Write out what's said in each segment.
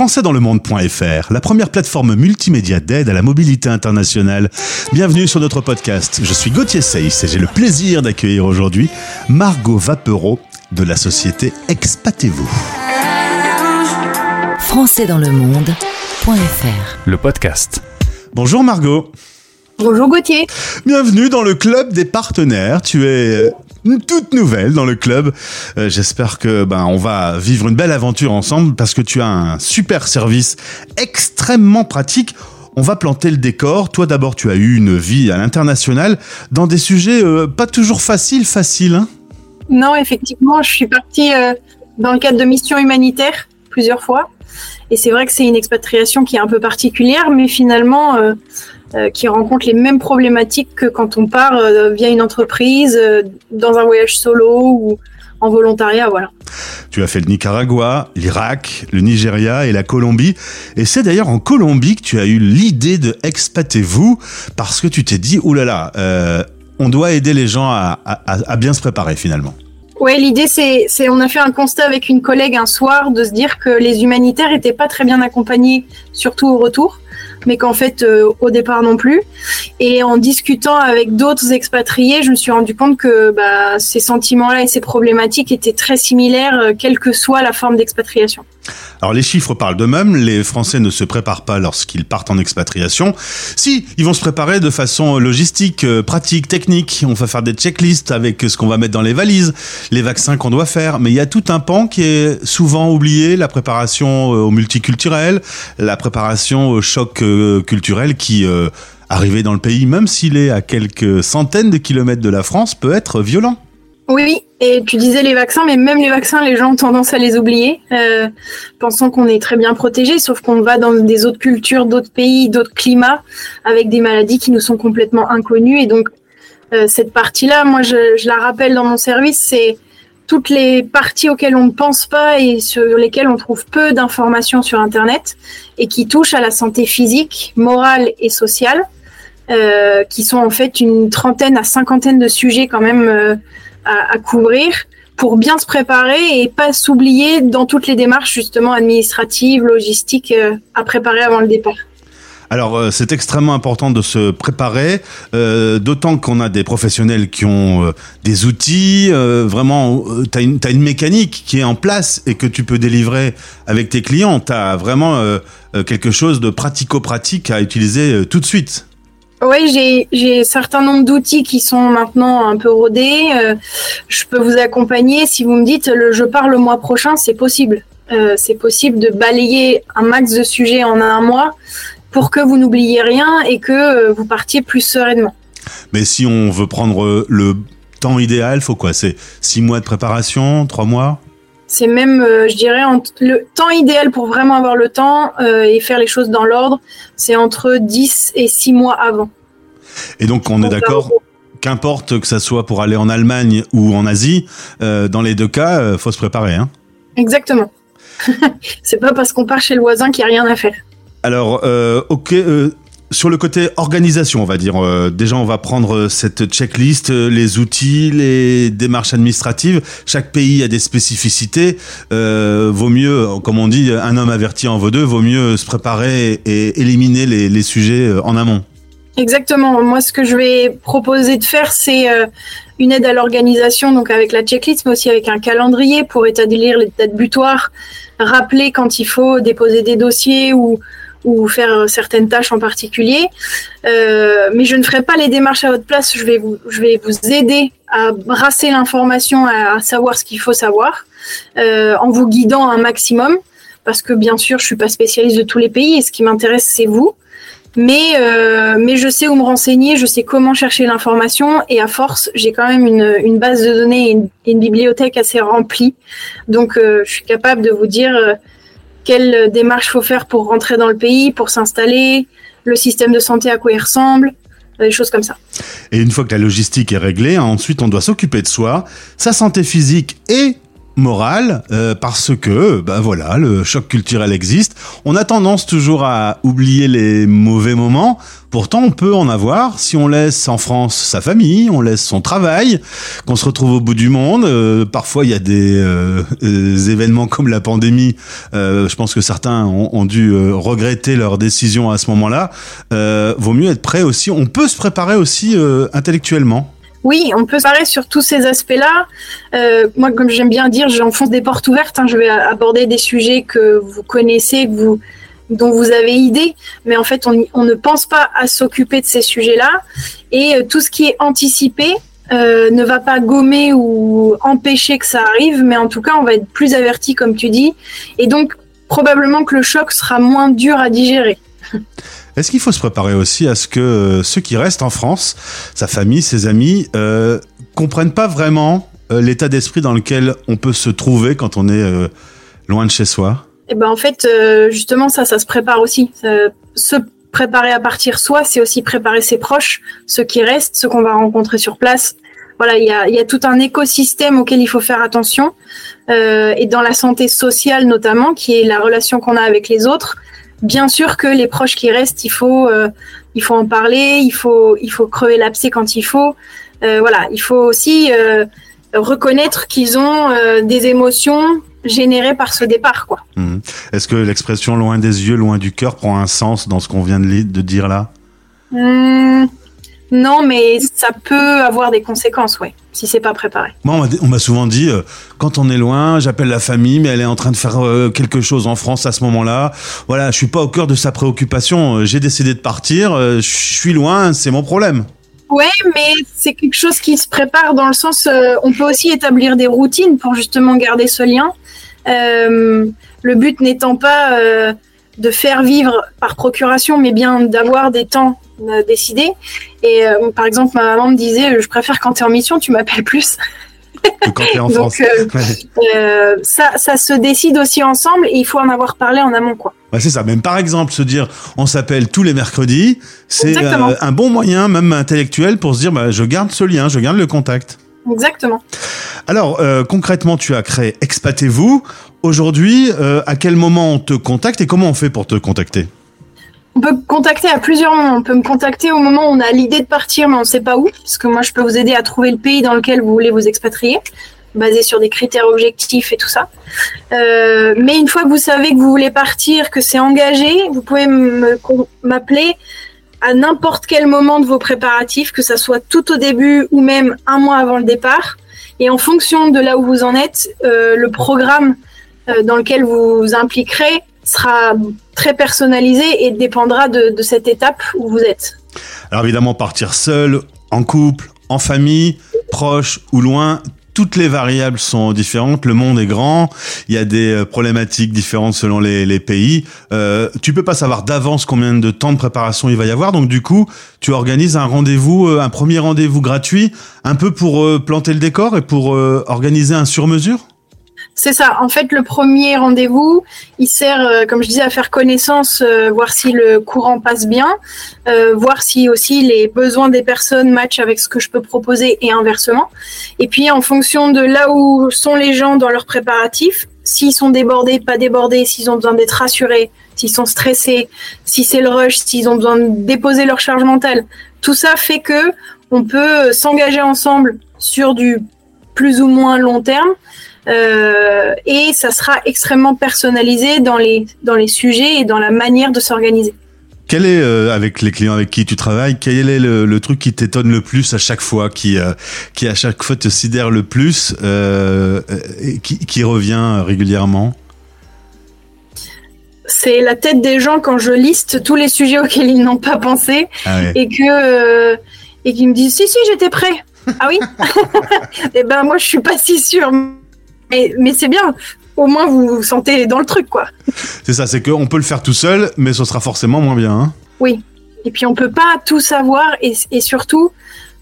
françaisdanslemonde.fr, la première plateforme multimédia d'aide à la mobilité internationale. Bienvenue sur notre podcast. Je suis Gauthier Seyss et j'ai le plaisir d'accueillir aujourd'hui Margot Vapereau de la société Expatez-vous. françaisdanslemonde.fr Le podcast. Bonjour Margot. Bonjour Gauthier. Bienvenue dans le club des partenaires. Tu es une toute nouvelle dans le club. Euh, j'espère que ben on va vivre une belle aventure ensemble parce que tu as un super service extrêmement pratique. On va planter le décor. Toi d'abord, tu as eu une vie à l'international dans des sujets euh, pas toujours faciles, faciles. Hein? Non, effectivement, je suis partie euh, dans le cadre de missions humanitaires plusieurs fois. Et c'est vrai que c'est une expatriation qui est un peu particulière, mais finalement, qui rencontrent les mêmes problématiques que quand on part euh, via une entreprise, euh, dans un voyage solo ou en volontariat, voilà. Tu as fait le Nicaragua, l'Irak, le Nigeria et la Colombie. Et c'est d'ailleurs en Colombie que tu as eu l'idée de expatez-vous parce que tu t'es dit, oulala, euh, on doit aider les gens à, à, à bien se préparer finalement. Oui, l'idée, c'est, c'est, on a fait un constat avec une collègue un soir de se dire que les humanitaires étaient pas très bien accompagnés, surtout au retour mais qu'en fait euh, au départ non plus. Et en discutant avec d'autres expatriés, je me suis rendu compte que bah, ces sentiments-là et ces problématiques étaient très similaires, euh, quelle que soit la forme d'expatriation. Alors les chiffres parlent d'eux-mêmes, les Français ne se préparent pas lorsqu'ils partent en expatriation. Si, ils vont se préparer de façon logistique, euh, pratique, technique. On va faire des checklists avec ce qu'on va mettre dans les valises, les vaccins qu'on doit faire. Mais il y a tout un pan qui est souvent oublié, la préparation au multiculturel, la préparation au choc euh, culturel qui, euh, arrivé dans le pays, même s'il est à quelques centaines de kilomètres de la France, peut être violent. Oui, et tu disais les vaccins, mais même les vaccins, les gens ont tendance à les oublier, euh, pensant qu'on est très bien protégé, sauf qu'on va dans des autres cultures, d'autres pays, d'autres climats, avec des maladies qui nous sont complètement inconnues. Et donc, cette partie-là, moi, je, la rappelle dans mon service, c'est toutes les parties auxquelles on ne pense pas et sur lesquelles on trouve peu d'informations sur Internet et qui touchent à la santé physique, morale et sociale, euh, qui sont en fait une trentaine à cinquantaine de sujets quand même euh, à, couvrir pour bien se préparer et pas s'oublier dans toutes les démarches justement administratives, logistiques euh, à préparer avant le départ. Alors euh, c'est extrêmement important de se préparer, euh, d'autant qu'on a des professionnels qui ont euh, des outils, vraiment, tu as, une mécanique qui est en place et que tu peux délivrer avec tes clients. Tu as vraiment quelque chose de pratico-pratique à utiliser tout de suite. Oui, j'ai un certain nombre d'outils qui sont maintenant un peu rodés. je peux vous accompagner. Si vous me dites je pars le mois prochain, c'est possible. c'est possible de balayer un max de sujets en un mois pour que vous n'oubliez rien et que euh, vous partiez plus sereinement. Mais si on veut prendre euh, le temps idéal, faut quoi? C'est six mois de préparation, trois mois? C'est même, euh, je dirais, le temps idéal pour vraiment avoir le temps euh, et faire les choses dans l'ordre, c'est entre 10 et 6 mois avant. Et donc, on est d'accord? Qu'importe que ça soit pour aller en Allemagne ou en Asie, euh, dans les deux cas, faut se préparer. Hein Exactement. c'est pas parce qu'on part chez le voisin qu'il n'y a rien à faire. Alors, euh, ok, euh, sur le côté organisation, on va dire, euh, déjà on va prendre cette checklist, les outils, les démarches administratives. Chaque pays a des spécificités. Vaut mieux, comme on dit, un homme averti en vaut deux. Vaut mieux se préparer et éliminer les, les sujets en amont. Exactement. Moi, ce que je vais proposer de faire, c'est une aide à l'organisation, donc avec la checklist, mais aussi avec un calendrier pour établir les dates butoirs, rappeler quand il faut déposer des dossiers ou ou faire certaines tâches en particulier. Euh, mais je ne ferai pas les démarches à votre place. Je vais vous, je vais vous aider à brasser l'information, à, savoir ce qu'il faut savoir, euh, en vous guidant un maximum. Parce que bien sûr, je suis pas spécialiste de tous les pays et ce qui m'intéresse, c'est vous. Mais, euh, mais je sais où me renseigner, je sais comment chercher l'information et à force, j'ai quand même une, une, base de données et une, une, bibliothèque assez remplie. Donc, euh, je suis capable de vous dire euh, quelle démarche faut faire pour rentrer dans le pays, pour s'installer, le système de santé à quoi il ressemble, des choses comme ça. Et une fois que la logistique est réglée, ensuite on doit s'occuper de soi, sa santé physique et morale euh, parce que bah voilà le choc culturel existe. On a tendance toujours à oublier les mauvais moments. Pourtant on peut en avoir. Si on laisse en France sa famille on laisse son travail qu'on se retrouve au bout du monde euh, parfois il y a des euh, événements comme la pandémie. Je pense que certains ont, ont dû regretter leur décision à ce moment-là. Vaut mieux être prêt aussi. On peut se préparer aussi intellectuellement oui, on peut parler sur tous ces aspects-là. Euh, moi, comme j'aime bien dire, j'enfonce des portes ouvertes. Hein. Je vais aborder des sujets que vous connaissez, vous, dont vous avez idée, mais en fait, on, on ne pense pas à s'occuper de ces sujets-là. Et euh, tout ce qui est anticipé euh, ne va pas gommer ou empêcher que ça arrive, mais en tout cas, on va être plus averti, comme tu dis. Et donc, probablement que le choc sera moins dur à digérer. Est-ce qu'il faut se préparer aussi à ce que euh, ceux qui restent en France, sa famille, ses amis, euh, comprennent pas vraiment euh, l'état d'esprit dans lequel on peut se trouver quand on est loin de chez soi? Eh ben en fait, justement ça, ça se prépare aussi. se préparer à partir soi, c'est aussi préparer ses proches, ceux qui restent, ceux qu'on va rencontrer sur place. Voilà, il y a, tout un écosystème auquel il faut faire attention. et dans la santé sociale notamment, qui est la relation qu'on a avec les autres, bien sûr que les proches qui restent, il faut, euh, il faut en parler, il faut, il faut crever l'abcès quand il faut. Euh, voilà, il faut aussi euh, reconnaître qu'ils ont des émotions générées par ce départ, quoi. Mmh. Est-ce que l'expression loin des yeux, loin du cœur prend un sens dans ce qu'on vient de, de dire là? Mmh. Non, mais ça peut avoir des conséquences, oui, si c'est pas préparé. Moi, on m'a souvent dit, euh, quand on est loin, j'appelle la famille, mais elle est en train de faire euh, quelque chose en France à ce moment-là. Voilà, je suis pas au cœur de sa préoccupation. Euh, j'ai décidé de partir, je suis loin, c'est mon problème. Ouais, mais c'est quelque chose qui se prépare dans le sens, on peut aussi établir des routines pour justement garder ce lien. le but n'étant pas de faire vivre par procuration, mais bien d'avoir des temps décidé. Et euh, par exemple, ma maman me disait, je préfère quand tu es en mission, tu m'appelles plus. Que quand tu es en Donc, France. Euh, euh, ça, ça se décide aussi ensemble et il faut en avoir parlé en amont. quoi. Ouais, c'est ça. Même par exemple, se dire on s'appelle tous les mercredis, c'est un bon moyen, même intellectuel, pour se dire bah, je garde ce lien, je garde le contact. Exactement. Alors, concrètement, tu as créé Expatez-vous. Aujourd'hui, à quel moment on te contacte et comment on fait pour te contacter? On peut contacter à plusieurs moments. On peut me contacter au moment où on a l'idée de partir, mais on ne sait pas où, parce que moi, je peux vous aider à trouver le pays dans lequel vous voulez vous expatrier, basé sur des critères objectifs et tout ça. Euh, mais une fois que vous savez que vous voulez partir, que c'est engagé, vous pouvez m'appeler à n'importe quel moment de vos préparatifs, que ça soit tout au début ou même un mois avant le départ. Et en fonction de là où vous en êtes, euh, le programme euh, dans lequel vous vous impliquerez sera très personnalisé et dépendra de, de, cette étape où vous êtes. Alors évidemment, partir seul, en couple, en famille, proche ou loin, toutes les variables sont différentes. Le monde est grand. Il y a des euh, problématiques différentes selon les, pays. Euh, tu peux pas savoir d'avance combien de temps de préparation il va y avoir. Donc du coup, tu organises un rendez-vous, euh, un premier rendez-vous gratuit, un peu pour euh, planter le décor et pour organiser un sur-mesure? C'est ça. En fait, le premier rendez-vous, il sert, euh, comme je disais, à faire connaissance, euh, voir si le courant passe bien, euh, voir si aussi les besoins des personnes matchent avec ce que je peux proposer et inversement. Et puis, en fonction de là où sont les gens dans leurs préparatifs, s'ils sont débordés, pas débordés, s'ils ont besoin d'être rassurés, s'ils sont stressés, si c'est le rush, s'ils ont besoin de déposer leur charge mentale, tout ça fait que on peut s'engager ensemble sur du plus ou moins long terme et ça sera extrêmement personnalisé dans les, dans les sujets et dans la manière de s'organiser. Quel est, euh, avec les clients avec qui tu travailles, quel est le, le truc qui t'étonne le plus à chaque fois, qui, euh, qui à chaque fois te sidère le plus, euh, et qui, qui revient régulièrement? C'est la tête des gens quand je liste tous les sujets auxquels ils n'ont pas pensé ah ouais. et que et qu'ils me disent si si j'étais prêt ah oui? Et eh ben moi je suis pas si sûre mais, mais c'est bien. Au moins, vous vous sentez dans le truc, quoi. C'est ça, c'est qu'on peut le faire tout seul, mais ce sera forcément moins bien. Hein oui. Et puis, on peut pas tout savoir. Et, et surtout,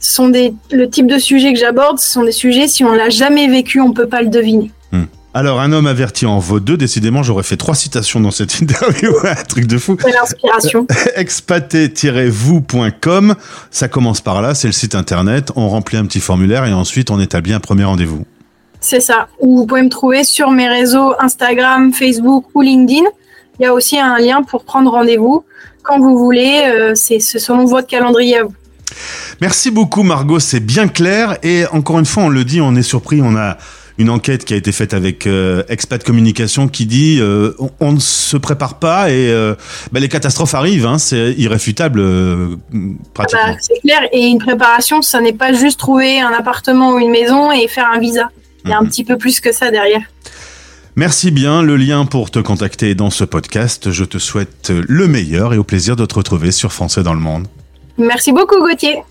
sont des, le type de sujets que j'aborde, ce sont des sujets, si on l'a jamais vécu, on peut pas le deviner. Hmm. Alors, un homme averti en vaut deux. Décidément, j'aurais fait trois citations dans cette interview. un truc de fou. C'est l'inspiration. Expaté-vous.com. Ça commence par là. C'est le site internet. On remplit un petit formulaire et ensuite, on établit un premier rendez-vous. C'est ça. Ou vous pouvez me trouver sur mes réseaux Instagram, Facebook ou LinkedIn. Il y a aussi un lien pour prendre rendez-vous quand vous voulez. Euh, c'est selon votre calendrier à vous. Merci beaucoup Margot, c'est bien clair et encore une fois on le dit, on est surpris, on a une enquête qui a été faite avec euh, Expat Communication qui dit euh, on, ne se prépare pas et euh, bah, les catastrophes arrivent, hein, c'est irréfutable pratiquement. Ah bah, c'est clair et une préparation, ça n'est pas juste trouver un appartement ou une maison et faire un visa. Il y a un mhm. petit peu plus que ça derrière. Merci bien. Le lien pour te contacter dans ce podcast. Je te souhaite le meilleur et au plaisir de te retrouver sur Français dans le monde. Merci beaucoup Gauthier.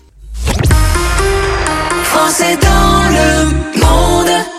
Français dans le monde.